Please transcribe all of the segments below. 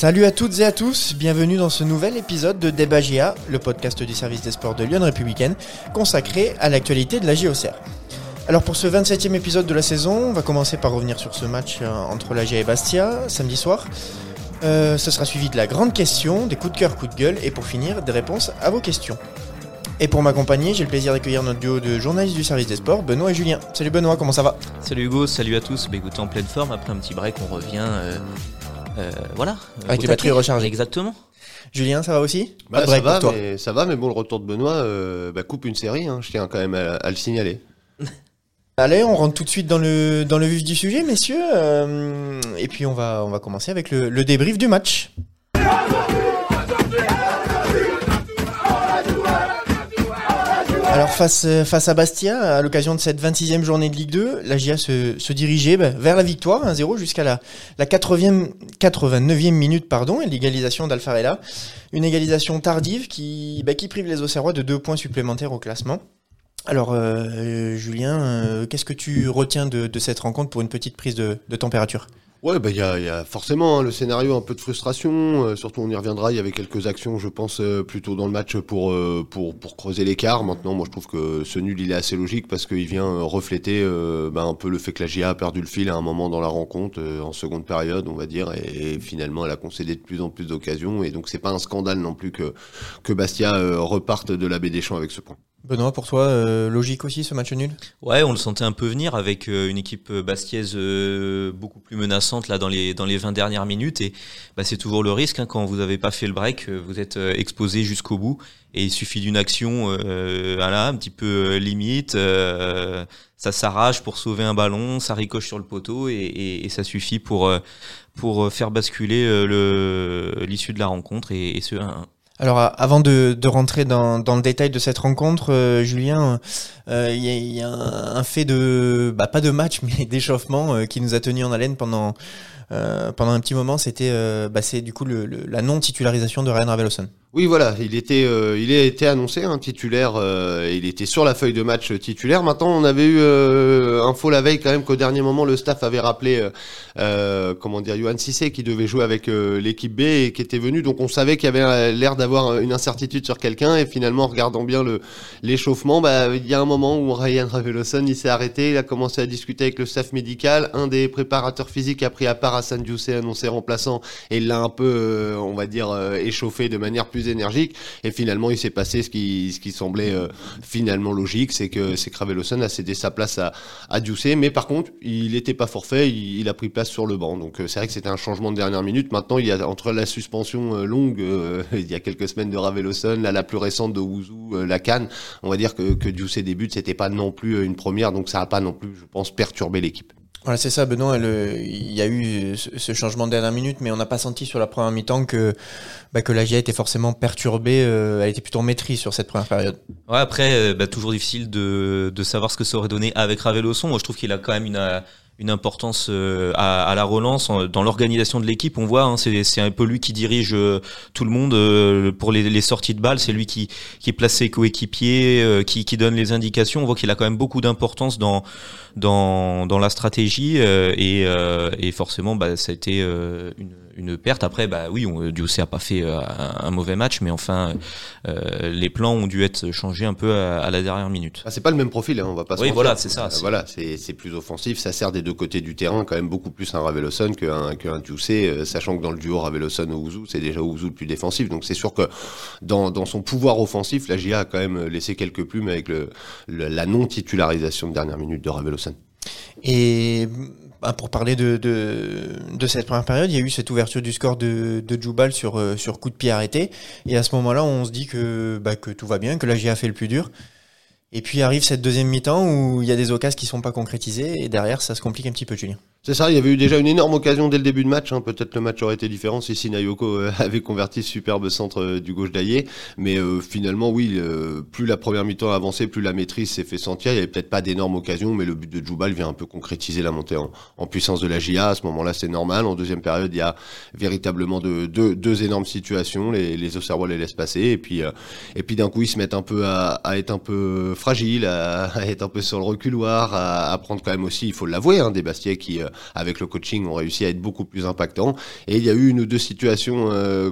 Salut à toutes et à tous, bienvenue dans ce nouvel épisode de Débat le podcast du service des sports de Lyon Républicaine, consacré à l'actualité de la JOCR. Alors pour ce 27e épisode de la saison, on va commencer par revenir sur ce match euh, entre la GA et Bastia, samedi soir. Euh, ce sera suivi de la grande question, des coups de cœur, coups de gueule, et pour finir, des réponses à vos questions. Et pour m'accompagner, j'ai le plaisir d'accueillir notre duo de journalistes du service des sports, Benoît et Julien. Salut Benoît, comment ça va? Salut Hugo, salut à tous. Bah écoutez, en pleine forme, après un petit break, on revient. euh, voilà. Avec les batteries rechargées. Exactement. Julien, ça va aussi Bah, ça, va, mais, ça va, mais bon, le retour de Benoît euh, bah, coupe une série, hein, je tiens quand même à, à le signaler. Allez, on rentre tout de suite dans le, dans le vif du sujet, messieurs. euh, et puis on va, on va commencer avec le, le débrief du match. Euh, face à Bastia, à l'occasion de cette 26e journée de Ligue 2, la GIA se, dirigeait bah, vers la victoire 1-0 jusqu'à la, la 80e, 89e minute pardon, et l'égalisation d'Alfarella. Une égalisation tardive qui, bah, qui prive les Auxerrois de deux points supplémentaires au classement. Alors, euh, Julien, euh, qu'est-ce que tu retiens de, cette rencontre pour une petite prise de température? Ouais, bah, il y, a, il y a forcément hein, le scénario un peu de frustration, euh, surtout on y reviendra, il y avait quelques actions, je pense, euh, plutôt dans le match pour, euh, pour, pour creuser l'écart. Maintenant, moi je trouve que ce nul, il est assez logique parce qu'il vient refléter bah, un peu le fait que la GIA a perdu le fil à un moment dans la rencontre, en seconde période, on va dire, et, finalement elle a concédé de plus en plus d'occasions, et donc c'est pas un scandale non plus que, que Bastia reparte de la baie des Champs avec ce point. Benoît, pour toi, euh, logique aussi ce match nul? Ouais, on le sentait un peu venir avec euh, une équipe euh, bastiaise euh, beaucoup plus menaçante là dans les dans les 20 dernières minutes. Et bah, c'est toujours le risque hein, quand vous n'avez pas fait le break, vous êtes exposé jusqu'au bout. Et il suffit d'une action voilà, un petit peu limite, ça s'arrache pour sauver un ballon, ça ricoche sur le poteau et, et- et ça suffit pour pour faire basculer le l'issue de la rencontre et, et ce 1-1. Alors, avant de, rentrer dans, le détail de cette rencontre, euh, Julien, euh, il y, a- il y a un, fait de, bah, pas de match, mais d'échauffement euh, qui nous a tenu en haleine pendant, euh, pendant un petit moment. C'était, euh, bah, du coup le, la non-titularisation de Ryan Raveloson. Oui, voilà, il était, euh, il a été annoncé un titulaire, euh, il était sur la feuille de match euh, titulaire. Maintenant, on avait eu euh, info la veille quand même qu'au dernier moment, le staff avait rappelé, euh, comment dire, Johan Cissé qui devait jouer avec l'équipe B et qui était venu. Donc, on savait qu'il y avait l'air d'avoir une incertitude sur quelqu'un. Et finalement, en regardant bien le l'échauffement, bah, il y a un moment où Ryan Raveloson, il s'est arrêté, il a commencé à discuter avec le staff médical. Un des préparateurs physiques a pris à part Hassan Diousé, annoncé remplaçant, et il l'a un peu, on va dire, échauffé de manière plus énergique. Et finalement, il s'est passé ce qui, ce qui semblait euh, finalement logique, c'est que c'est Craveloson a cédé sa place à, à Diousé. Mais par contre, il n'était pas forfait, il, il a pris place sur le banc. Donc euh, c'est vrai que c'était un changement de dernière minute. Maintenant, il y a entre la suspension euh, longue, euh, il y a quelques semaines de Raveloson, là la plus récente de Ouzou, euh, la Cannes, on va dire que, que Diousé débute, c'était pas non plus euh, une première, donc ça a pas non plus, je pense, perturbé l'équipe. Voilà, c'est ça, Benoît. le- il y a eu ce, changement de dernière minute, mais on n'a pas senti sur la première mi-temps que, bah, que la était forcément perturbée. euh, elle était plutôt en maîtrise sur cette première période. Ouais, après, euh, bah, toujours difficile de, de savoir ce que ça aurait donné avec Raveloson. Moi, je trouve qu'il a quand même une, euh, une importance euh, à, à la relance dans l'organisation de l'équipe. On voit, hein, c'est un peu lui qui dirige euh, tout le monde euh, pour les, les sorties de balles. C'est lui qui, qui place ses coéquipiers, euh, qui, qui donne les indications. On voit qu'il a quand même beaucoup d'importance dans, dans, dans la stratégie euh, et, euh, et forcément, bah, ça a été une, une perte. Après, bah oui, on, Diocé a pas fait euh, un, mauvais match, mais enfin, euh, les plans ont dû être changés un peu à, à la dernière minute. Ah, c'est pas le même profil, hein, on va pas se Oui, mentir. voilà, c'est ça, Euh, c'est- voilà, c'est c'est plus offensif, ça sert des deux côtés du terrain, quand même beaucoup plus un Raveloson qu'un qu'un sachant que dans le duo Raveloson-Ouzou, c'est déjà Ouzou le plus défensif. Donc c'est sûr que dans, dans son pouvoir offensif, la GIA a quand même laissé quelques plumes avec le, le- la non-titularisation de dernière minute de Raveloson. Et bah, pour parler de, cette première période, il y a eu cette ouverture du score de, de Djoubal sur, euh, coup de pied arrêté. Et à ce moment-là, on se dit que, bah, tout va bien, que la GIA fait le plus dur. Et puis arrive cette deuxième mi-temps où il y a des occasions qui sont pas concrétisées et derrière ça se complique un petit peu, Julien. C'est ça, il y avait eu déjà une énorme occasion dès le début de match. hein. Peut-être le match aurait été différent si Sinayoko euh, avait converti ce superbe centre euh, du gauche d'Aillé. Mais euh, finalement, oui, euh, plus la première mi-temps avançait, plus la maîtrise s'est fait sentir. Il y avait peut-être pas d'énormes occasions, mais le but de Djoubal vient un peu concrétiser la montée en, puissance de la GIA. À ce moment-là, c'est normal. En deuxième période, il y a véritablement de- deux énormes situations. Les, les Auxerrois les laissent passer. Et puis, euh, et puis d'un coup, ils se mettent un peu à, à être un peu fragiles, à, à être un peu sur le reculoir, à, à prendre quand même aussi, il faut l'avouer, hein, des Bastiais qui, euh, avec le coaching, ont réussi à être beaucoup plus impactants. Et il y a eu une ou deux situations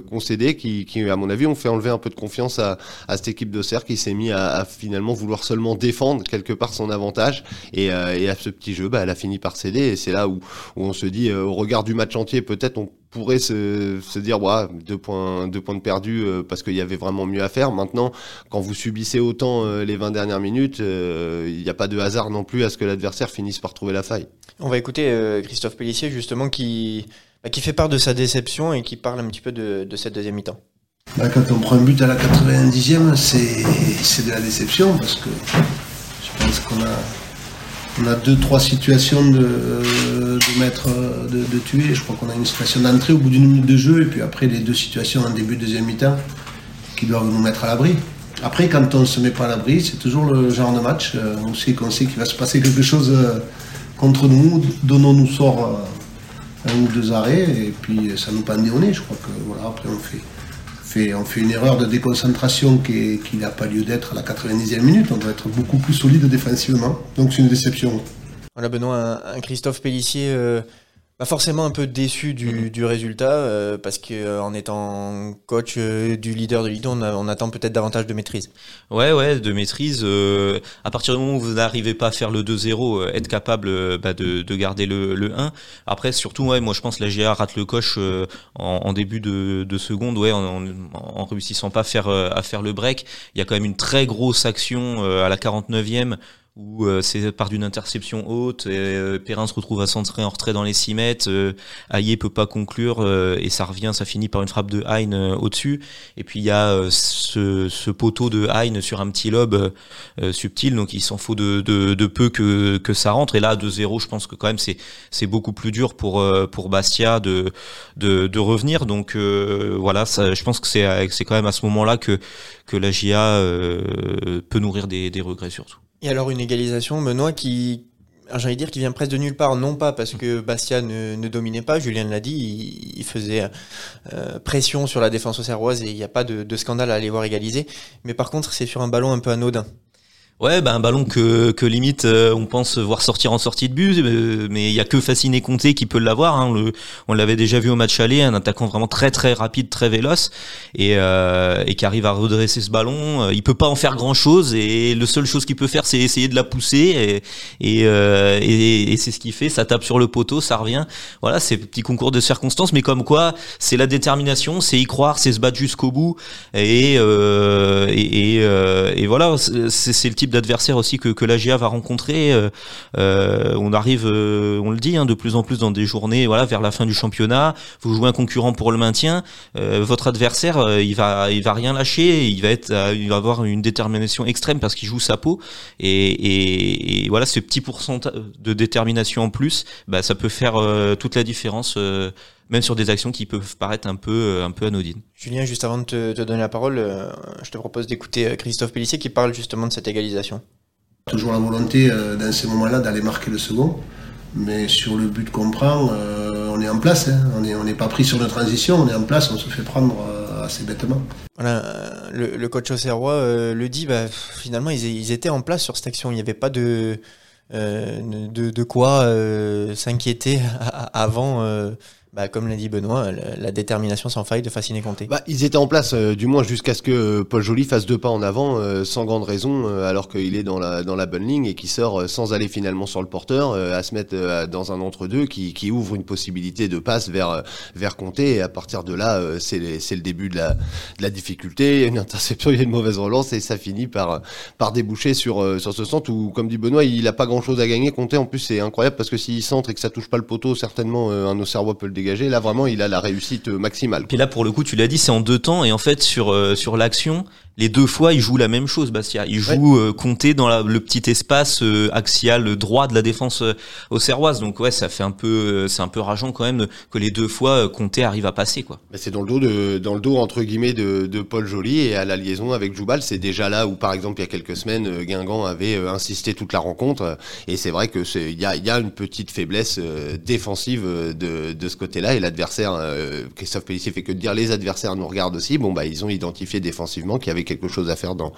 concédées qui, qui, à mon avis, ont fait enlever un peu de confiance à, à cette équipe d'Auxerre qui s'est mis à, à, finalement vouloir seulement défendre quelque part son avantage. Et, et à ce petit jeu, bah, elle a fini par céder. Et c'est là où, où, on se dit, au regard du match entier, peut-être on pourrait se, se dire ouais, deux points deux points de perdus euh, parce qu'il y avait vraiment mieux à faire. Maintenant, quand vous subissez autant euh, les 20 dernières minutes, euh, il n'y a pas de hasard non plus à ce que l'adversaire finisse par trouver la faille. On va écouter Christophe Pellissier justement qui bah, qui fait part de sa déception et qui parle un petit peu de, de cette deuxième mi-temps. Bah, quand on prend un but à la 90e, c'est de la déception parce que je pense qu'on a on a deux, trois situations de, de mettre, de, de, tuer. Je crois qu'on a une situation d'entrée au bout d'une minute de jeu, et puis après les deux situations en début de deuxième mi-temps qui doivent nous mettre à l'abri. Après, quand on ne se met pas à l'abri, c'est toujours le genre de match. Euh, on sait qu'on sait qu'il va se passer quelque chose euh, contre nous, donnons-nous sort euh, un ou deux arrêts, et puis ça nous pendait au nez. Je crois que voilà, après on fait on fait une erreur de déconcentration qui, n'a pas lieu d'être à la 90e minute. On doit être beaucoup plus solide défensivement. Donc c'est une déception. Voilà Benoît, un, Christophe Pellissier euh, pas forcément un peu déçu du, mhm. du résultat euh, parce que euh, en étant coach euh, du leader de Ligue on, on, attend peut-être davantage de maîtrise. Ouais, ouais, de maîtrise. à partir du moment où vous n'arrivez pas à faire le 2-0, être capable bah, de, de, garder le, le 1. Après, surtout, ouais, moi je pense que la GA rate le coche en, en, début de, de seconde, ouais, en, en, réussissant pas à faire, à faire le break. Il y a quand même une très grosse action à la 49e où euh, c'est par d'une interception haute, euh, Perrin se retrouve à centrer en retrait dans les 6 mètres, euh, peut pas conclure euh, et ça revient, ça finit par une frappe de Hein au-dessus. Et puis il y a ce, poteau de Hein sur un petit lobe subtil, donc il s'en faut de, peu que, que ça rentre. Et là, 2-0, je pense que quand même c'est c'est beaucoup plus dur pour pour Bastia de de, revenir. Donc voilà, je pense que c'est c'est quand même à ce moment-là que que la GIA peut nourrir des, des regrets surtout. Et alors une égalisation, Benoît, qui, j'allais dire, qui vient presque de nulle part, non pas parce que Bastia ne, dominait pas, Julien l'a dit, il, faisait euh, pression sur la défense auxerroise et il n'y a pas de, scandale à aller voir égaliser, mais par contre c'est sur un ballon un peu anodin. Ouais, bah un ballon que, que limite euh, on pense voir sortir en sortie de but, euh, mais il y a que Fasciné Comté qui peut l'avoir. Hein. Le, on l'avait déjà vu au match aller, un attaquant vraiment très très rapide, très véloce, et, euh, et qui arrive à redresser ce ballon. Il peut pas en faire grand chose, et le seul chose qu'il peut faire, c'est essayer de la pousser, et, et, et, et c'est ce qu'il fait. Ça tape sur le poteau, ça revient. Voilà, c'est petit concours de circonstances, mais comme quoi, c'est la détermination, c'est y croire, c'est se battre jusqu'au bout, et, et, et, voilà, c'est le type d'adversaire aussi que, que la GA va rencontrer. Euh, euh, on arrive, euh, on le dit, hein, de plus en plus dans des journées, voilà, vers la fin du championnat. Vous jouez un concurrent pour le maintien. votre adversaire, il va, il va rien lâcher. Il va être, il va avoir une détermination extrême parce qu'il joue sa peau. Et, et, voilà, ce petit pourcentage de détermination en plus, bah, ça peut faire toute la différence même sur des actions qui peuvent paraître un peu, un peu anodines. Julien, juste avant de te, te donner la parole, je te propose d'écouter Christophe Pellissier qui parle justement de cette égalisation. Toujours la volonté euh, dans ces moments-là d'aller marquer le second, mais sur le but qu'on prend, euh, on est en place. Hein. On n'est on pas pris sur notre transition, on est en place, on se fait prendre euh, assez bêtement. Voilà, le, le coach Auxerrois le dit, bah, finalement ils, ils, étaient en place sur cette action, il n'y avait pas de, de, de, quoi s'inquiéter avant bah, comme l'a dit Benoît, la, détermination sans faille de Fasciné Comté. Bah, ils étaient en place, euh, du moins jusqu'à ce que euh, Paul Joly fasse deux pas en avant, euh, sans grande raison, alors qu'il est dans la, dans la bonne ligne et qui sort sans aller finalement sur le porteur, à se mettre dans un entre-deux qui, qui ouvre une possibilité de passe vers, vers Comté. Et à partir de là, c'est le début de la, de la difficulté. Il y a une interception, il y a une mauvaise relance et ça finit par, par déboucher sur, sur ce centre où, comme dit Benoît, il n'a pas grand-chose à gagner. Comté, en plus, c'est incroyable parce que s'il centre et que ça touche pas le poteau, certainement un Auxerrois peut le Là, vraiment, il a la réussite maximale. Puis là, pour le coup, tu l'as dit, c'est en deux temps. Et en fait, sur, euh, sur l'action, les deux fois, il joue la même chose, Bastia. Il joue ouais. Euh, compter dans le petit espace euh, axial droit de la défense euh, au Serroise. Donc ouais, ça fait un peu, c'est un peu rageant quand même que les deux fois Comté arrive à passer quoi. Mais c'est dans le dos de, dans le dos entre guillemets de, de Paul Joly et à la liaison avec Joubal, c'est déjà là où par exemple il y a quelques semaines Guingamp avait insisté toute la rencontre et c'est vrai que c'est il y a, y a une petite faiblesse défensive de, de ce côté-là et l'adversaire Christophe Pellissier fait que de dire les adversaires nous regardent aussi. Bon bah ils ont identifié défensivement qu'il y avait quelque chose à faire dans,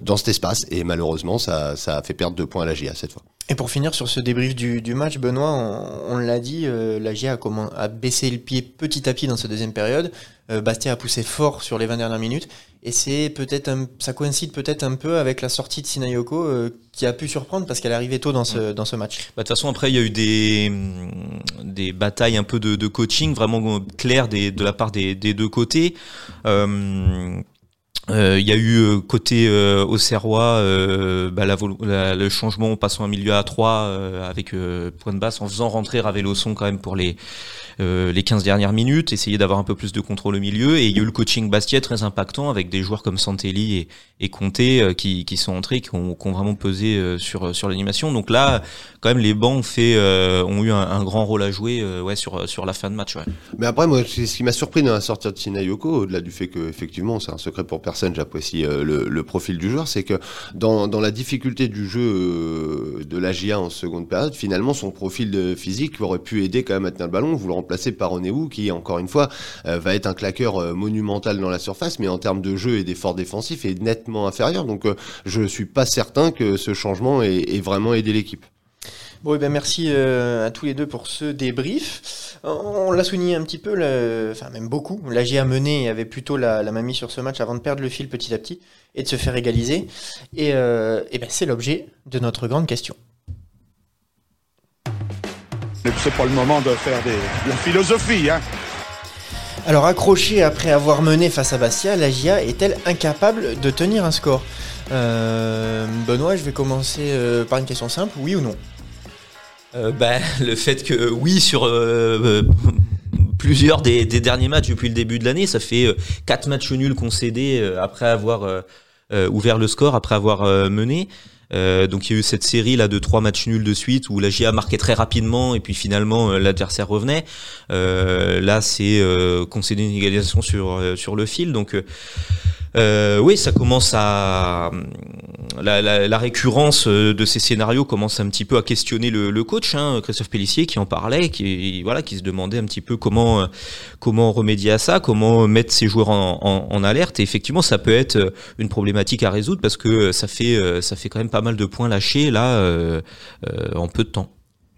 dans cet espace. Et malheureusement, ça, ça a fait perdre deux points à la GIA cette fois. Et pour finir sur ce débrief du, du match, Benoît, on, on l'a dit, euh, la GIA a, comment, a baissé le pied petit à petit dans cette deuxième période. Euh, Bastia a poussé fort sur les 20 dernières minutes. Et c'est peut-être ça coïncide peut-être un peu avec la sortie de Sinayoko euh, qui a pu surprendre parce qu'elle arrivait tôt dans ce, dans ce match. Bah, de toute façon, après, il y a eu des, des batailles un peu de, de coaching vraiment claires des, de la part des, des deux côtés. Euh, euh, Il y a eu euh, côté euh, Auxerrois euh, bah, la le changement en passant un milieu à 3 avec euh, point de basse en faisant rentrer Raveloson quand même pour les les 15 dernières minutes, essayer d'avoir un peu plus de contrôle au milieu et il y a eu le coaching Bastia très impactant avec des joueurs comme Santelli et, et Conté qui, qui sont entrés qui ont, qui ont vraiment pesé sur sur l'animation. Donc là quand même les bancs ont fait ont eu un, grand rôle à jouer ouais sur sur la fin de match ouais. Mais après, moi, ce qui m'a surpris dans la sortie de Sinayoko, au-delà du fait que, effectivement, c'est un secret pour personne, j'apprécie euh, le, profil du joueur, c'est que dans, la difficulté du jeu euh, de la GIA en seconde période, finalement, son profil de physique aurait pu aider quand même à tenir le ballon. Vous le remplacez par Oneou, qui, encore une fois, euh, va être un claqueur monumental dans la surface, mais en termes de jeu et d'effort défensif, est nettement inférieur. Donc, je suis pas certain que ce changement ait vraiment aidé l'équipe. Bon, et ben merci euh, à tous les deux pour ce débrief. On l'a souligné un petit peu, le- enfin même beaucoup. La GIA mené et avait plutôt la, mise sur ce match avant de perdre le fil petit à petit et de se faire égaliser. Et, euh, et ben c'est l'objet de notre grande question. C'est pas le moment de faire des, de la philosophie, hein. Alors accrochée après avoir mené face à Bastia, la GIA est-elle incapable de tenir un score? Euh, Benoît, je vais commencer euh, par une question simple, oui ou non? Bah, le fait que oui sur euh, euh, plusieurs des, des derniers matchs depuis le début de l'année, ça fait euh, quatre matchs nuls concédés euh, après avoir euh, euh, ouvert le score, après avoir euh, mené. Euh, donc il y a eu cette série là de trois matchs nuls de suite où la GIA marquait très rapidement et puis finalement euh, l'adversaire revenait. Euh, là c'est euh, concéder une égalisation sur euh, sur le fil donc euh, oui, ça commence à la, la, la récurrence euh, de ces scénarios commence un petit peu à questionner le, le coach, hein, Christophe Pellissier, qui en parlait, qui voilà, qui se demandait un petit peu comment euh, comment remédier à ça, comment mettre ses joueurs en, en, en alerte. Et effectivement, ça peut être euh, une problématique à résoudre parce que ça fait ça fait quand même pas mal de points lâchés là euh, euh, en peu de temps.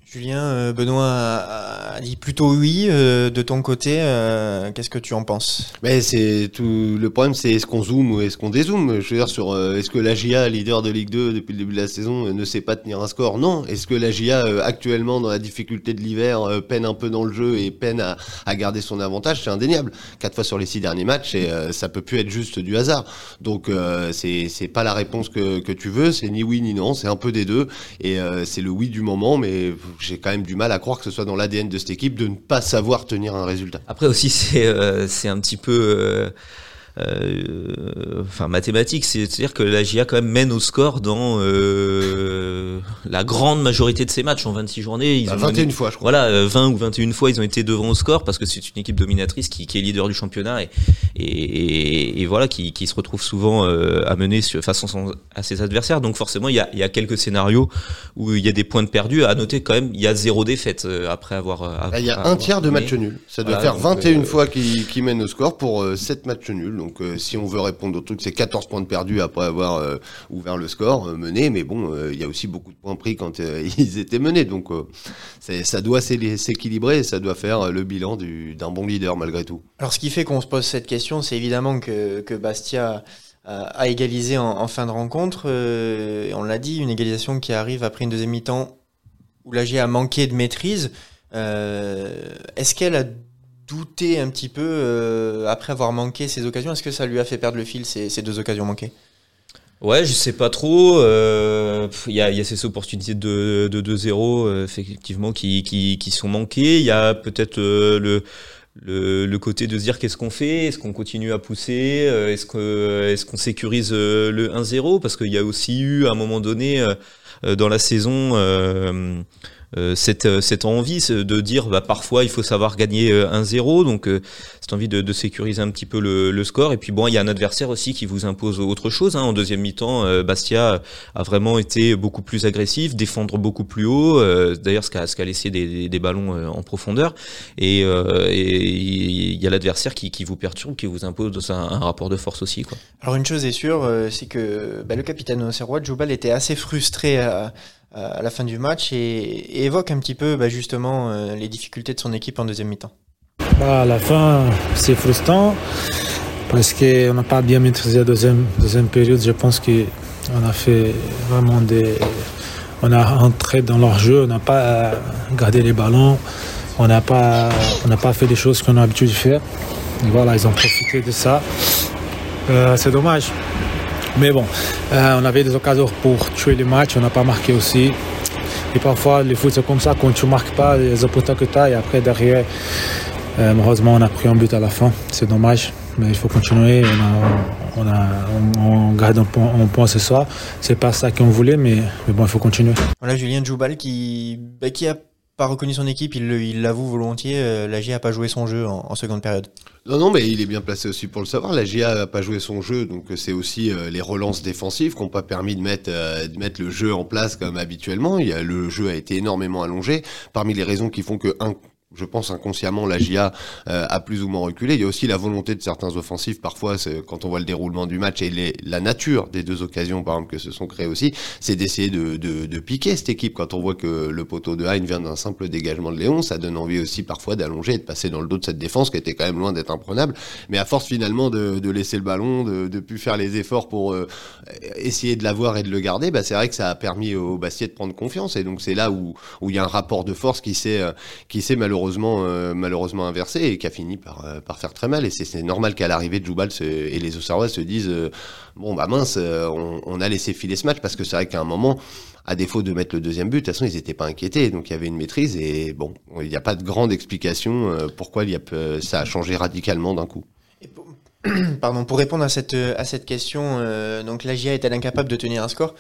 Julien, euh, Benoît a, dit plutôt oui. euh, de ton côté, euh, qu'est-ce que tu en penses? Mais c'est tout le problème, c'est est-ce qu'on zoome ou est-ce qu'on dézoome? Je veux dire sur est-ce que la GIA, leader de Ligue 2 depuis le début de la saison, ne sait pas tenir un score? Non. Est-ce que la GIA actuellement dans la difficulté de l'hiver peine un peu dans le jeu et peine à, à garder son avantage? C'est indéniable. Quatre fois sur les six derniers matchs et ça peut plus être juste du hasard. Donc c'est c'est pas la réponse que que tu veux. C'est ni oui ni non. C'est un peu des deux et c'est le oui du moment. Mais j'ai quand même du mal à croire que ce soit dans l'ADN de cette équipe de ne pas savoir tenir un résultat. Après aussi, c'est euh, un petit peu euh, euh, enfin mathématique, c'est-à-dire que la GIA quand même mène au score dans euh, la grande majorité de ses matchs en 26 journées. Ils Bah, ont 21 mené- fois, je crois. Voilà, euh, 20 ou 21 fois, ils ont été devant au score parce que c'est une équipe dominatrice qui, qui est leader du championnat et, et, et voilà, qui, qui se retrouve souvent euh, à mener sur- face à ses adversaires. Donc forcément, il y a, il y a quelques scénarios où il y a des points de perdus. À noter quand même, il y a zéro défaite euh, après avoir. euh, Ah, Il y a un tiers de mené. matchs nuls. Ça doit Voilà, faire donc, 21 euh, fois qu'ils qu'ils mènent au score pour euh, 7 matchs nuls. Donc euh, si on veut répondre au truc, c'est 14 points de perdus après avoir euh, ouvert le score, euh, mené. Mais bon, euh, il y a aussi beaucoup de points pris quand ils étaient menés. Donc ça doit s'é- s'équilibrer ça doit faire le bilan du- d'un bon leader malgré tout. Alors, ce qui fait qu'on se pose cette question, c'est évidemment que, Bastia a, égalisé en, en fin de rencontre. on l'a dit, une égalisation qui arrive après une deuxième mi-temps où la GIA a manqué de maîtrise. Est-ce qu'elle a douté un petit peu euh, après avoir manqué ces occasions Est-ce que ça lui a fait perdre le fil, ces, deux occasions manquées? Ouais, je sais pas trop. euh, Il y, a, ces opportunités de, de 2-0 euh, effectivement qui, sont manquées. Il y a peut-être le, côté de se dire qu'est-ce qu'on fait? Est-ce qu'on continue à pousser? Est-ce est-ce qu'on sécurise le 1-0 Parce qu'il y a aussi eu à un moment donné dans la saison. Euh, cette, cette envie de dire bah, parfois il faut savoir gagner 1-0, donc cette envie de, de, sécuriser un petit peu le, le, score. Et puis bon, il y a un adversaire aussi qui vous impose autre chose. Hein. En deuxième mi-temps, Bastia a vraiment été beaucoup plus agressif, défendre beaucoup plus haut. D'ailleurs, ce qu'a ce laissé des, des, ballons en profondeur. Et il y a l'adversaire qui, qui, vous perturbe, qui vous impose un, un, rapport de force aussi. Quoi. Alors une chose est sûre, c'est que bah, le capitaine Auxerrois, Joubal, était assez frustré à, à, la fin du match et, évoque un petit peu bah, justement euh, les difficultés de son équipe en deuxième mi-temps. Bah, à la fin, c'est frustrant parce qu'on n'a pas bien maîtrisé la deuxième, deuxième période. Je pense qu'on a fait vraiment des. On a entré dans leur jeu, on n'a pas gardé les ballons, on n'a pas, pas fait des choses qu'on a l'habitude de faire. Et voilà, ils ont profité de ça. Euh, c'est dommage. Mais bon, euh, on avait des occasions pour tuer le match, on n'a pas marqué aussi. Et parfois, le foot, c'est comme ça, quand tu ne marques pas, les opportunités que tu as, et après, derrière, euh, malheureusement, on a pris un but à la fin. C'est dommage, mais il faut continuer. On, a, on, a, on garde un point, un point ce soir. C'est pas ça qu'on voulait, mais, mais, bon, il faut continuer. Voilà, Julien Djoubal qui, bah, qui a pas reconnu son équipe, il l'avoue volontiers, euh, la GIA n'a pas joué son jeu en, seconde période. Non, non, mais il est bien placé aussi pour le savoir. La GIA n'a pas joué son jeu, donc c'est aussi euh, les relances défensives qui n'ont pas permis de mettre, euh, le jeu en place comme habituellement. Le jeu a été énormément allongé. Parmi les raisons qui font que un je pense inconsciemment la GIA euh, a plus ou moins reculé. Il y a aussi la volonté de certains offensifs, parfois quand on voit le déroulement du match et la nature des deux occasions par exemple que se sont créées aussi, c'est d'essayer de, de, de, piquer cette équipe. Quand on voit que le poteau de Hein vient d'un simple dégagement de Léon, ça donne envie aussi parfois d'allonger et de passer dans le dos de cette défense qui était quand même loin d'être imprenable. Mais à force finalement de, de laisser le ballon, de, de plus faire les efforts pour euh, essayer de l'avoir et de le garder, bah, c'est vrai que ça a permis au Bastier de prendre confiance et donc c'est là où il y a un rapport de force qui s'est euh, qui s'est malheureusement malheureusement, euh, malheureusement inversé et qui a fini par, euh, par faire très mal. Et c'est normal qu'à l'arrivée de Joubal et les Auxerrois se disent euh, bon bah mince, on, on, a laissé filer ce match parce que c'est vrai qu'à un moment, à défaut de mettre le deuxième but, de toute façon ils n'étaient pas inquiétés, donc il y avait une maîtrise et bon, il n'y a pas de grande explication pourquoi ça a changé radicalement d'un coup. Pardon, pour répondre à cette, à cette question, donc la GIA est-elle incapable de tenir un score?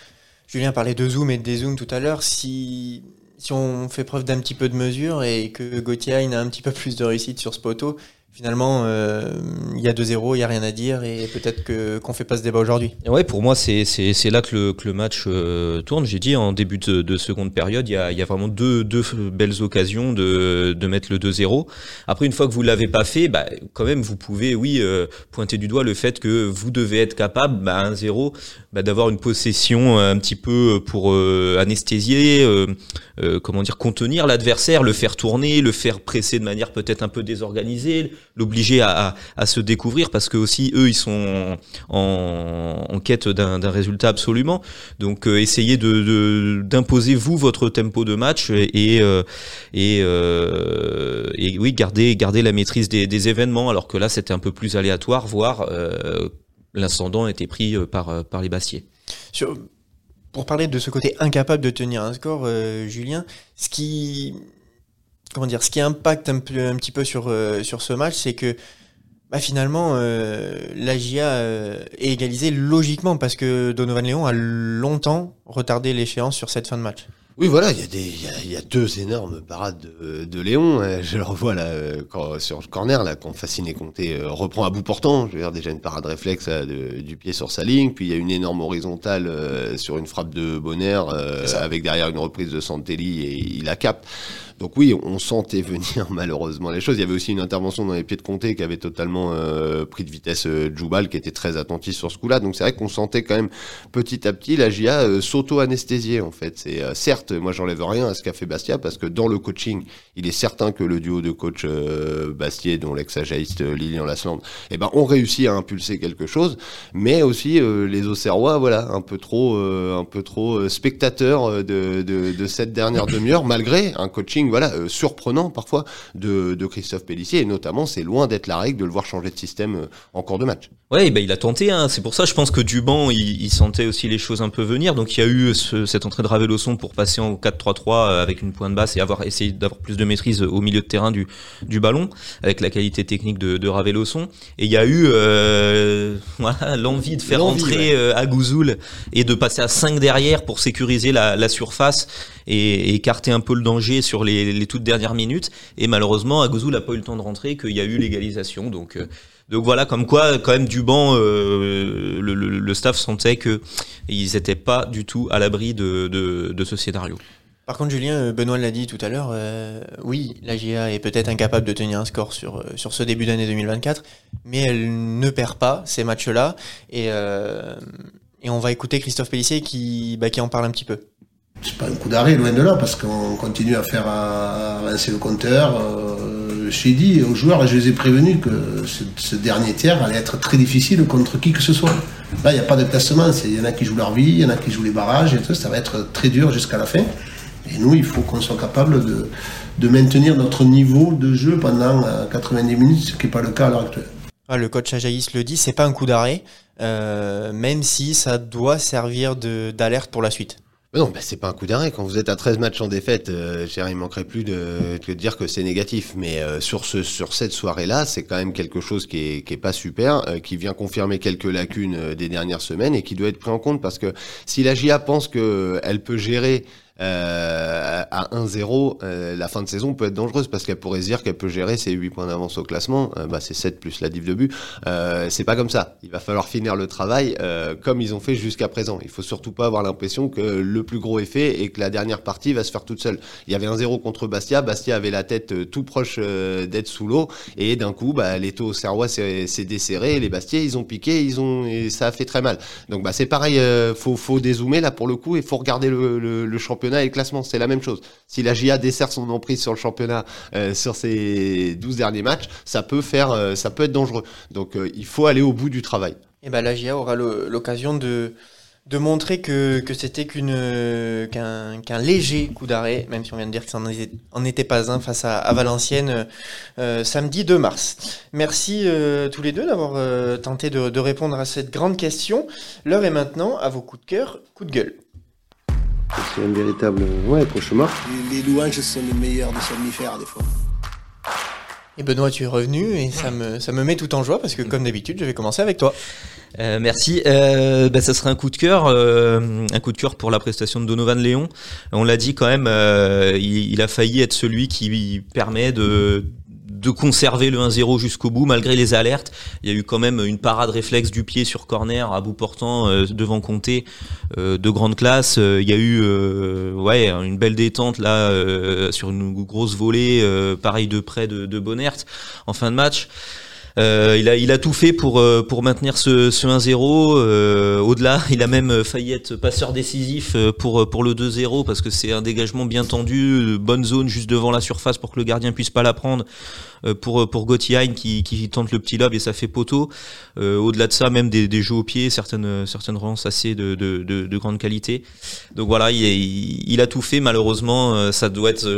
Julien parlait de zoom et de dézoom tout à l'heure. Si si on fait preuve d'un petit peu de mesure et que Gauthier a un petit peu plus de réussite sur ce poteau, finalement, euh, il y a 2-0, il n'y a rien à dire et peut-être que qu'on fait pas ce débat aujourd'hui. Ouais, pour moi, c'est c'est là que le, que le match euh, tourne. J'ai dit en début de, de seconde période, il y a, y a vraiment deux, deux belles occasions de, de mettre le 2-0. Après, une fois que vous l'avez pas fait, bah, quand même, vous pouvez, oui, euh, pointer du doigt le fait que vous devez être capable, bah, 1-0, bah, d'avoir une possession un petit peu pour euh, anesthésier, euh, euh, comment dire, contenir l'adversaire, le faire tourner, le faire presser de manière peut-être un peu désorganisée l'obliger à, à, se découvrir parce que aussi eux ils sont en, en quête d'un résultat absolument. Donc euh, essayez de d'imposer vous votre tempo de match et euh, et, euh, et oui garder garder la maîtrise des, des événements alors que là c'était un peu plus aléatoire voire euh, l'incendant était pris par par les Bastiers. Sur, pour parler de ce côté incapable de tenir un score, euh, Julien, ce qui comment dire, ce qui impacte un, peu, un petit peu sur, euh, sur ce match, c'est que bah, finalement, euh, la GIA euh, est égalisée logiquement parce que Donovan Léon a longtemps retardé l'échéance sur cette fin de match. Oui, voilà, il y, a des, il, y a, il y a deux énormes parades de, de Léon. Je le revois là, quand, sur le corner, là, quand Fasciné Comté reprend à bout portant. Je veux dire, déjà une parade réflexe de, du pied sur sa ligne. Puis il y a une énorme horizontale euh, sur une frappe de Bonner, euh, avec derrière une reprise de Santelli et il la capte. Donc oui, on sentait venir malheureusement les choses. Il y avait aussi une intervention dans les pieds de Comté qui avait totalement euh, pris de vitesse euh, qui était très attentif sur ce coup-là. Donc c'est vrai qu'on sentait quand même petit à petit la GIA euh, s'auto-anesthésier en fait. C'est euh, certes, moi j'enlève rien à ce qu'a fait Bastia parce que dans le coaching, il est certain que le duo de coach Bastier, dont l'ex-ajaïste Lilian Lasland, eh ben on réussit à impulser quelque chose, mais aussi les Auxerrois, voilà, un peu trop, un peu trop spectateurs de, de, de cette dernière demi-heure, malgré un coaching coaching voilà surprenant parfois de, de Christophe Pellissier et notamment c'est loin d'être la règle de le voir changer de système en cours de match. Ouais, bah, il a tenté. Hein. C'est pour ça, je pense que Duban, il, il, sentait aussi les choses un peu venir. Donc il y a eu ce, cette entrée de Ravelosson pour passer en 4-3-3 avec une pointe basse et avoir essayé d'avoir plus de maîtrise au milieu de terrain du, du ballon avec la qualité technique de, de Ravelosson. Et il y a eu euh, voilà l'envie de faire entrer ouais. Agouzoul et de passer à 5 derrière pour sécuriser la, la surface et, et, écarter un peu le danger sur les, les toutes dernières minutes. Et malheureusement, Agouzoul n'a pas eu le temps de rentrer, qu'il y a eu l'égalisation. Donc euh, donc voilà, comme quoi, quand même, du banc, euh, le, staff sentait que ils n'étaient pas du tout à l'abri de, ce scénario. Par contre, Julien, Benoît l'a dit tout à l'heure, euh, oui, la GIA est peut-être incapable de tenir un score sur, sur ce début d'année 2024, mais elle ne perd pas ces matchs-là. Et, euh, et on va écouter Christophe Pellissier qui, bah, qui en parle un petit peu. C'est pas un coup d'arrêt, loin de là, parce qu'on continue à faire avancer le compteur. Euh, suis dit aux joueurs, je les ai prévenus que ce, dernier tiers allait être très difficile contre qui que ce soit. Là, il n'y a pas de classement. Il y en a qui jouent leur vie, il y en a qui jouent les barrages, et tout. Ça va être très dur jusqu'à la fin. Et nous, il faut qu'on soit capable de, maintenir notre niveau de jeu pendant 90 minutes, ce qui n'est pas le cas à l'heure actuelle. Ah, le coach Ajaïs le dit, c'est pas un coup d'arrêt, euh, même si ça doit servir d'alerte pour la suite. Non, bah c'est pas un coup d'arrêt. Quand vous êtes à 13 matchs en défaite, euh, il manquerait plus de, de dire que c'est négatif. Mais euh, sur ce, sur cette soirée-là, c'est quand même quelque chose qui est, qui est pas super, euh, qui vient confirmer quelques lacunes euh, des dernières semaines et qui doit être pris en compte parce que si la GIA pense que elle peut gérer euh, à 1-0, euh, la fin de saison peut être dangereuse parce qu'elle pourrait se dire qu'elle peut gérer ses 8 points d'avance au classement. Euh, bah, c'est 7 plus la div de but. Euh, c'est pas comme ça. Il va falloir finir le travail euh, comme ils ont fait jusqu'à présent. Il faut surtout pas avoir l'impression que le plus gros est fait et que la dernière partie va se faire toute seule. Il y avait un 0 contre Bastia. Bastia avait la tête euh, tout proche d'être sous l'eau et d'un coup, bah, les taux serrois s'est desserré. Les Bastiais, ils ont piqué, ils ont et ça a fait très mal. Donc bah, c'est pareil. faut faut dézoomer là pour le coup et faut regarder le, le, le championnat et le classement, c'est la même chose. Si la GIA dessert son emprise sur le championnat euh, sur ses 12 derniers matchs, ça peut faire, euh, ça peut être dangereux. Donc euh, il faut aller au bout du travail. Et ben la GIA aura l'occasion de de montrer que, que c'était qu'un léger coup d'arrêt, même si on vient de dire que ça n'en était pas un face à, Valenciennes samedi 2 mars. Merci tous les deux d'avoir tenté de répondre à cette grande question. L'heure est maintenant à vos coups de cœur, coups de gueule. C'est un véritable ouais, cauchemar. Les, les louanges sont les meilleurs des somnifères, des fois. Et Benoît, tu es revenu et ça me, ça me met tout en joie parce que, comme d'habitude, je vais commencer avec toi. Euh, merci. Euh, bah, ça serait un coup de cœur, euh, un coup de cœur pour la prestation de Donovan Léon. On l'a dit quand même, euh, il, il, a failli être celui qui permet de de conserver le 1-0 jusqu'au bout malgré les alertes. Il y a eu quand même une parade réflexe du pied sur corner à bout portant euh, devant Comté euh, de grande classe. Euh, il y a eu ouais une belle détente là sur une grosse volée pareil de près de, de en fin de match. Euh, il, a, il a tout fait pour, euh, pour maintenir ce, ce 1-0. Euh, Au-delà, il a même failli être passeur décisif euh, pour, pour le 2-0 parce que c'est un dégagement bien tendu, bonne zone juste devant la surface pour que le gardien puisse pas la prendre. Pour, pour qui, qui tente le petit lob et ça fait poteau. Au-delà de ça, même des, des jeux au pied, certaines, certaines relances assez de, de, de, de grande qualité. Donc voilà, il, il, il, a tout fait. Malheureusement, ça doit être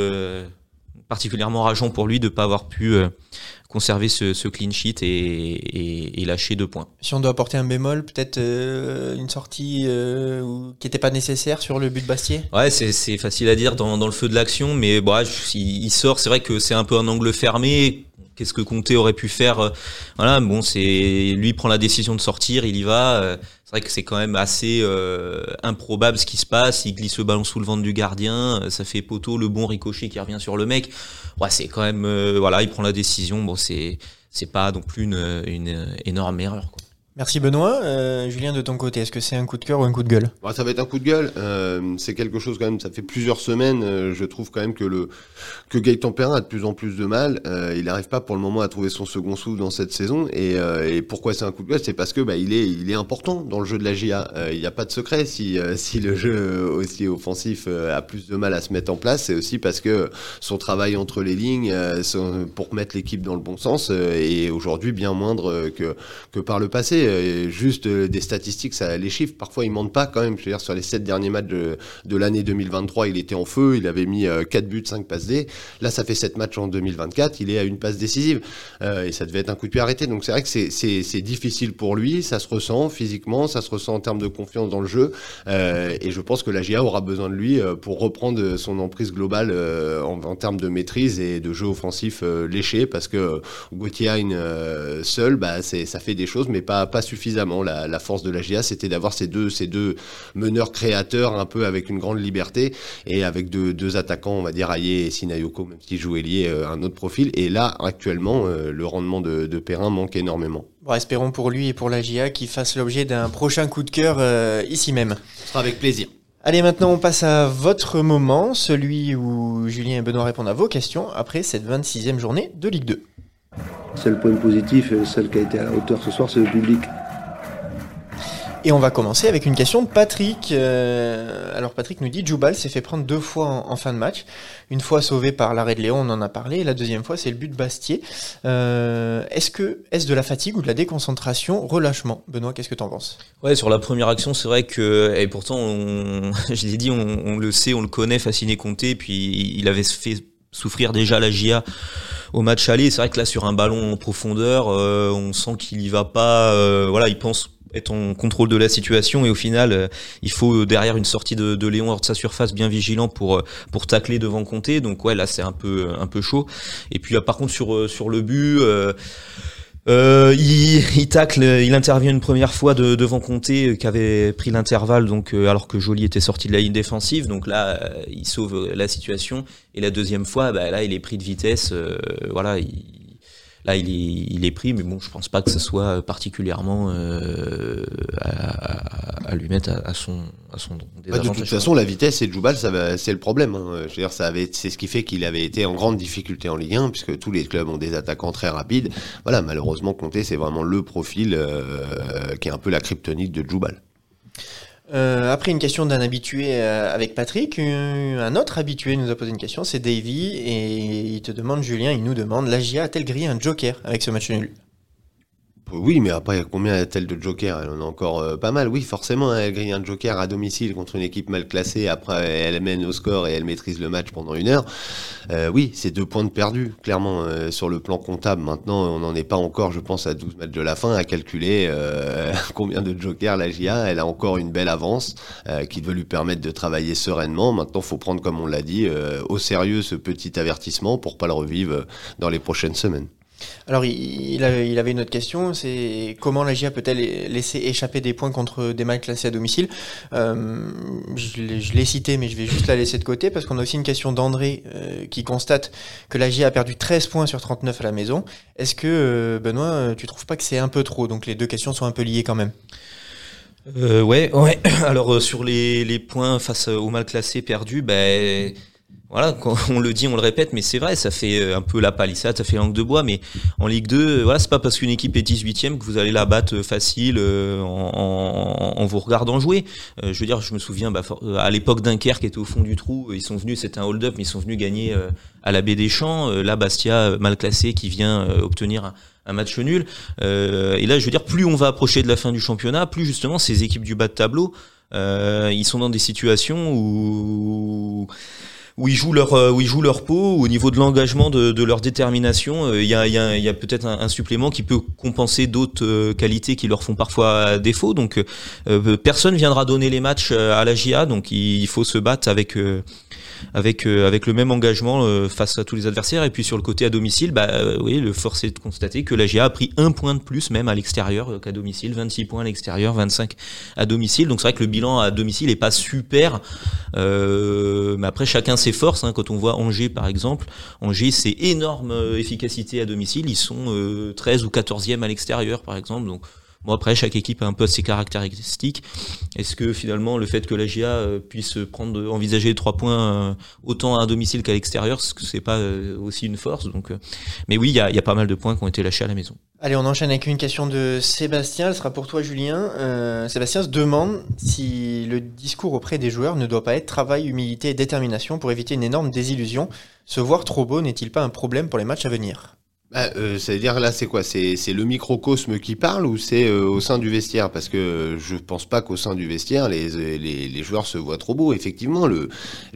particulièrement rageant pour lui de ne pas avoir pu conserver ce, ce clean sheet et, et, et, lâcher deux points. Si on doit apporter un bémol, peut-être euh, une sortie euh, qui n'était pas nécessaire sur le but de Bastier? Ouais, c'est facile à dire dans, dans le feu de l'action, mais bon, il, il sort, c'est vrai que c'est un peu un angle fermé. Qu'est-ce que Comté aurait pu faire euh, Voilà, bon, c'est lui prend la décision de sortir, il y va. Euh, c'est vrai que c'est quand même assez euh, improbable ce qui se passe. Il glisse le ballon sous le ventre du gardien, ça fait poteau, le bon ricochet qui revient sur le mec. Ouais, c'est quand même voilà, il prend la décision. Bon, c'est c'est pas non plus une, une énorme erreur. Merci Benoît. Euh, Julien, de ton côté, est-ce que c'est un coup de cœur ou un coup de gueule? Bon, Ça va être un coup de gueule. Euh, c'est quelque chose quand même, ça fait plusieurs semaines, euh, je trouve quand même que le que Gaëtan Perrin a de plus en plus de mal. Euh, il n'arrive pas pour le moment à trouver son second souffle dans cette saison. Et, euh, et pourquoi c'est un coup de gueule? C'est parce que bah, il, est, il est important dans le jeu de la GIA. Euh, il n'y a pas de secret. Si, si le jeu aussi offensif a plus de mal à se mettre en place, c'est aussi parce que son travail entre les lignes pour mettre l'équipe dans le bon sens est aujourd'hui bien moindre que, que par le passé euh, juste euh, des statistiques, ça, les chiffres, parfois ils mentent pas quand même. Je veux dire, sur les sept derniers matchs de, de l'année 2023, il était en feu, il avait mis 4 buts, 5 passes D. Là, ça fait 7 matchs en 2024, il est à une passe décisive. et ça devait être un coup de pied arrêté. Donc c'est vrai que c'est difficile pour lui, ça se ressent physiquement, ça se ressent en termes de confiance dans le jeu. et je pense que la GIA aura besoin de lui pour reprendre son emprise globale en, en, termes de maîtrise et de jeu offensif léché, parce que Gauthier seul, bah, ça fait des choses, mais pas, pas suffisamment. La, force de la GIA, c'était d'avoir ces deux, ces deux meneurs créateurs, un peu avec une grande liberté, et avec deux, deux attaquants, on va dire, Aye et Sinayoko, même s'il joue ailier, euh, un autre profil. Et là, actuellement, euh, le rendement de, de Perrin manque énormément. Bon, espérons pour lui et pour la GIA qu'il fasse l'objet d'un prochain coup de cœur euh, ici même. Ce sera avec plaisir. Allez, maintenant on passe à votre moment, celui où Julien et Benoît répondent à vos questions après cette 26e journée de Ligue 2. Seul point positif, et celle qui a été à la hauteur ce soir, c'est le public. Et on va commencer avec une question de Patrick. Euh, alors Patrick nous dit Djoubal s'est fait prendre deux fois en, fin de match. Une fois sauvé par l'arrêt de Léon, on en a parlé. Et la deuxième fois, c'est le but de Bastier. Euh, est-ce que est-ce de la fatigue ou de la déconcentration, relâchement? Benoît, qu'est-ce que tu en penses? Ouais, sur la première action, c'est vrai que et pourtant, je l'ai dit, on, on, le sait, on le connaît, Fasciné Comté, puis il avait fait souffrir déjà la GIA au match aller. C'est vrai que là, sur un ballon en profondeur, euh, on sent qu'il y va pas. Euh, voilà, il pense être en contrôle de la situation et au final euh, il faut derrière une sortie de, de, Léon hors de sa surface bien vigilant pour pour tacler devant Comté donc ouais là c'est un peu un peu chaud et puis là, par contre sur sur le but euh, il, tacle, il intervient une première fois de, devant Comté euh, qui avait pris l'intervalle donc euh, alors que Joly était sorti de la ligne défensive. Donc là, euh, il sauve la situation. Et la deuxième fois, bah, là, il est pris de vitesse. voilà, il, Là, il est, il est pris, mais bon, je pense pas que ce soit particulièrement euh, à, à, lui mettre à, son, à son bah, De toute façon, la vitesse et Djoubal, c'est le problème. Hein. Je veux dire, ça avait, c'est ce qui fait qu'il avait été en grande difficulté en Ligue 1, puisque tous les clubs ont des attaquants très rapides. Voilà, malheureusement, Comté, c'est vraiment le profil euh, qui est un peu la kryptonite de Djoubal. Euh, après une question d'un habitué euh, avec Patrick, un autre habitué nous a posé une question, c'est Davy, et il te demande, Julien, il nous demande, la GIA a-t-elle grillé un joker avec ce match nul? Oui, mais après, combien a-t-elle de jokers? Elle en a encore euh, pas mal. Oui, forcément, elle grille un joker à domicile contre une équipe mal classée. Après, elle mène au score et elle maîtrise le match pendant une heure. Euh, oui, c'est deux points de perdu, clairement, euh, sur le plan comptable. Maintenant, on n'en est pas encore, je pense, à 12 matchs de la fin, à calculer combien de jokers la GIA. Elle a encore une belle avance qui doit lui permettre de travailler sereinement. Maintenant, faut prendre, comme on l'a dit, au sérieux ce petit avertissement pour pas le revivre dans les prochaines semaines. Alors, il, avait, une autre question, c'est comment la GIA peut-elle laisser échapper des points contre des mal classés à domicile? Euh, Je l'ai cité, mais je vais juste la laisser de côté parce qu'on a aussi une question d'André euh, qui constate que la GIA a perdu 13 points sur 39 à la maison. Est-ce que, euh, Benoît, tu trouves pas que c'est un peu trop? Donc les deux questions sont un peu liées quand même. ouais, ouais. Alors sur les, les, points face aux mal classés perdus, ben voilà, on le dit, on le répète, mais c'est vrai, ça fait euh, un peu la palissade, ça fait langue de bois, mais en Ligue 2, euh, voilà, c'est pas parce qu'une équipe est 18ème que vous allez la battre euh, facile en, en, vous regardant jouer. je veux dire, je me souviens, bah, à l'époque Dunkerque était au fond du trou, ils sont venus, c'était un hold-up, mais ils sont venus gagner à la baie des Champs, là Bastia, mal classé, qui vient obtenir un, match nul. et là, je veux dire, plus on va approcher de la fin du championnat, plus justement ces équipes du bas de tableau, ils sont dans des situations où où ils jouent leur euh, où ils jouent leur peau au niveau de l'engagement de, de, leur détermination euh, il y a, y a, peut-être un, supplément qui peut compenser d'autres euh, qualités qui leur font parfois défaut. Donc personne viendra donner les matchs à la GIA donc il, faut se battre avec avec avec le même engagement face à tous les adversaires et puis sur le côté à domicile bah oui le force est de constater que la GIA a pris un point de plus même à l'extérieur qu'à domicile 26 points à l'extérieur 25 à domicile donc c'est vrai que le bilan à domicile est pas super mais après chacun ses forces. Hein, quand on voit Angers, par exemple, Angers, c'est énorme euh, efficacité à domicile. Ils sont 13 euh, ou 14e à l'extérieur, par exemple. Donc, Bon après chaque équipe a un peu ses caractéristiques. Est-ce que finalement le fait que la GIA euh, puisse prendre envisager trois points autant à domicile qu'à l'extérieur, c'est pas aussi une force donc mais oui, il y a, y a, pas mal de points qui ont été lâchés à la maison. Allez, on enchaîne avec une question de Sébastien. Elle sera pour toi, Julien. Euh, Sébastien se demande si le discours auprès des joueurs ne doit pas être travail, humilité et détermination pour éviter une énorme désillusion. Se voir trop beau n'est-il pas un problème pour les matchs à venir? Bah, euh, ça veut dire là, c'est quoi? C'est le microcosme qui parle ou c'est euh, au sein du vestiaire? Parce que je pense pas qu'au sein du vestiaire, les, les joueurs se voient trop beaux. Effectivement, le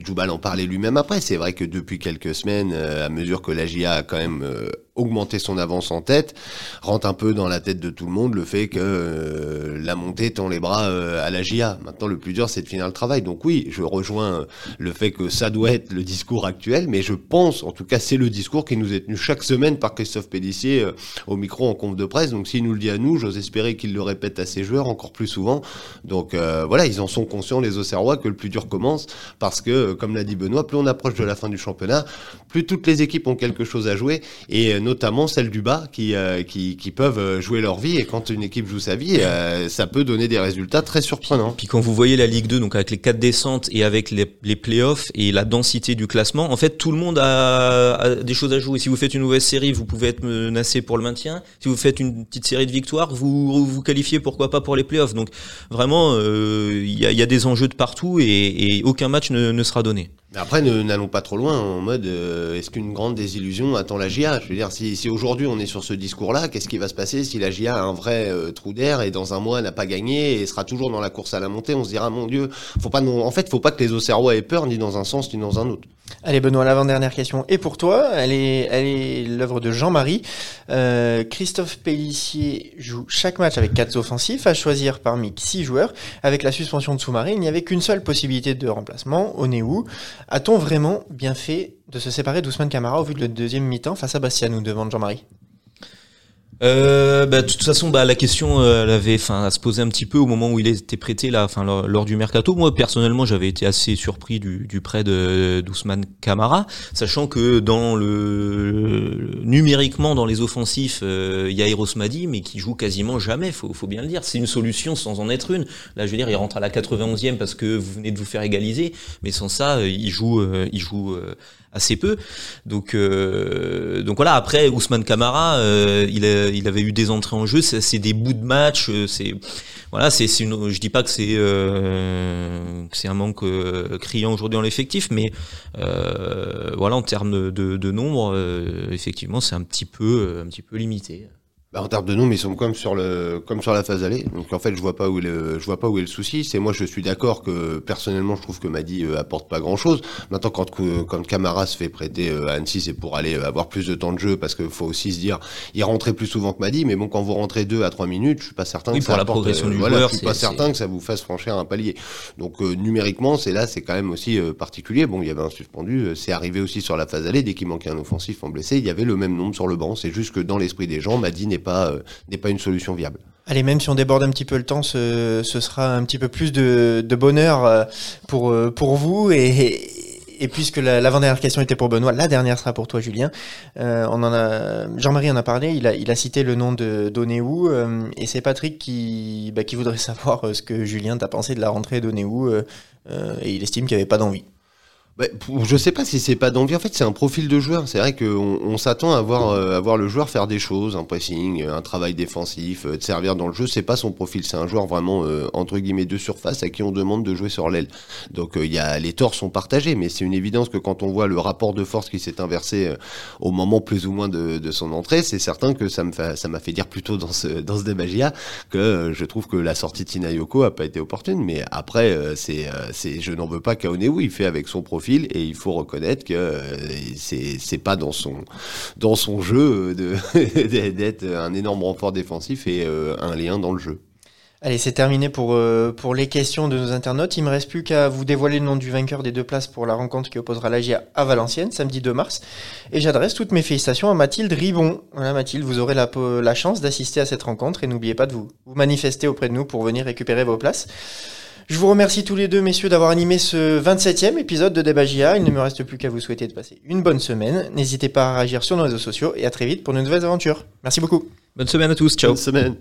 Joubal en parlait lui-même après. C'est vrai que depuis quelques semaines, euh, à mesure que la GIA a quand même augmenté son avance en tête, rentre un peu dans la tête de tout le monde le fait que euh, la montée tend les bras euh, à la GIA. Maintenant, le plus dur, c'est de finir le travail. Donc oui, je rejoins euh, le fait que ça doit être le discours actuel, mais je pense, en tout cas, c'est le discours qui nous est tenu chaque semaine par Christophe Pédissier au micro en conf de presse. Donc s'il nous le dit à nous, j'ose espérer qu'il le répète à ses joueurs encore plus souvent. Donc voilà, ils en sont conscients, les Auxerrois, que le plus dur commence parce que, comme l'a dit Benoît, plus on approche de la fin du championnat, plus toutes les équipes ont quelque chose à jouer et notamment celles du bas qui, euh, qui, peuvent euh, jouer leur vie. Et quand une équipe joue sa vie, euh, ça peut donner des résultats très surprenants. Puis quand vous voyez la Ligue 2, donc avec les quatre descentes et avec les, les playoffs et la densité du classement, en fait, tout le monde a, des choses à jouer. Si vous faites une mauvaise série, vous pouvez être menacé pour le maintien. Si vous faites une petite série de victoires, vous vous qualifiez pourquoi pas pour les playoffs. Donc vraiment, il y, a, des enjeux de partout et, aucun match ne sera donné. Après, n'allons pas trop loin en mode euh, est-ce qu'une grande désillusion attend la GIA Je veux dire, si, si aujourd'hui on est sur ce discours-là, qu'est-ce qui va se passer si la GIA a un vrai euh, trou d'air et dans un mois n'a pas gagné et sera toujours dans la course à la montée? On se dira mon Dieu, faut pas non, en fait, faut pas que les Auxerrois aient peur ni dans un sens ni dans un autre. Allez Benoît, l'avant-dernière question est pour toi. Elle est, elle est l'œuvre de Jean-Marie. Euh, Christophe Pellissier joue chaque match avec quatre offensifs, à choisir parmi six joueurs. Avec la suspension de sous-marin, il n'y avait qu'une seule possibilité de remplacement, Onéou. A-t-on vraiment bien fait de se séparer d'Ousmane Camara au vu de le deuxième mi-temps face à Bastianou, demande Jean-Marie Euh, bah, de toute façon, bah, la question, euh, elle avait, enfin, à se poser un petit peu au moment où il était prêté là, enfin, lors, du mercato. Moi, personnellement, j'avais été assez surpris du, du prêt de d'Ousmane Camara, sachant que dans le numériquement dans les offensifs, euh, il y a Eros Madi, mais qui joue quasiment jamais. Faut, faut bien le dire. C'est une solution sans en être une. Là, je veux dire, il rentre à la 91e parce que vous venez de vous faire égaliser, mais sans ça, euh, il joue, euh, il joue euh, assez peu. Donc, euh, donc voilà. Après, Ousmane Camara, euh, il, a- il avait eu des entrées en jeu. C'est des bouts de match. euh, C'est voilà. C'est une. Je dis pas que c'est euh, c'est un manque euh, criant aujourd'hui dans l'effectif, mais euh, voilà, en termes de, de, nombre, euh, effectivement, c'est un petit peu un petit peu limité. Bah, en termes de nom, mais ils sont comme sur le, comme sur la phase allée. Donc en fait, je vois pas où est le, je vois pas où est le souci. C'est moi, je suis d'accord que personnellement, je trouve que Madi euh, apporte pas grand chose. Maintenant, quand quand Camara se fait prêter euh, à Annecy, c'est pour aller euh, avoir plus de temps de jeu, parce que faut aussi se dire, il rentrait plus souvent que Madi, mais bon, quand vous rentrez deux à trois minutes, je suis pas certain Oui, que pour ça la apporte, progression du voilà, joueur, je suis pas certain que ça vous fasse franchir un palier. Donc euh, numériquement, c'est là, c'est quand même aussi euh, particulier. Bon, il y avait un suspendu, euh, c'est arrivé aussi sur la phase allée. Dès qu'il manquait un offensif en blessé, il y avait le même nombre sur le banc. C'est juste que dans l'esprit des gens, Madi n'est pas euh, n'est pas une solution viable. Allez, même si on déborde un petit peu le temps, ce, sera un petit peu plus de, bonheur euh, pour, euh, pour vous. Et, puisque la- l'avant-dernière question était pour Benoît, la dernière sera pour toi, Julien. Jean-Marie en a parlé, il a, il a cité le nom de d'Onéou. et c'est Patrick qui, bah, qui voudrait savoir ce que Julien t'a pensé de la rentrée d'Onéou. euh, et il estime qu'il n'y avait pas d'envie. Bah, je sais pas si c'est pas d'envie. En fait, c'est un profil de joueur. C'est vrai qu'on on s'attend à voir, euh, à voir le joueur faire des choses, un pressing, euh, un travail défensif, euh, de servir dans le jeu. C'est pas son profil. C'est un joueur vraiment euh, entre guillemets de surface à qui on demande de jouer sur l'aile. Donc il y a les torts sont partagés, mais c'est une évidence que quand on voit le rapport de force qui s'est inversé au moment plus ou moins de, son entrée, c'est certain que ça m'a fait dire plutôt dans ce dans ce débat GIA que je trouve que la sortie de Tinayoko a pas été opportune. Mais après, c'est c'est je n'en veux pas qu'à Onewu. Il fait avec son profil et il faut reconnaître que euh, c'est c'est pas dans son dans son jeu d'être un énorme renfort défensif et euh, un lien dans le jeu. Allez, c'est terminé pour, euh, pour les questions de nos internautes. Il me reste plus qu'à vous dévoiler le nom du vainqueur des deux places pour la rencontre qui opposera l'AGIA à Valenciennes, samedi 2 mars. Et j'adresse toutes mes félicitations à Mathilde Ribon. Voilà, Mathilde, vous aurez la, chance d'assister à cette rencontre et n'oubliez pas de vous manifester auprès de nous pour venir récupérer vos places. Je vous remercie tous les deux, messieurs, d'avoir animé ce 27e épisode de Débat JA. Il ne me reste plus qu'à vous souhaiter de passer une bonne semaine. N'hésitez pas à réagir sur nos réseaux sociaux et à très vite pour de nouvelles aventures. Merci beaucoup. Bonne semaine à tous. Ciao. Bonne semaine.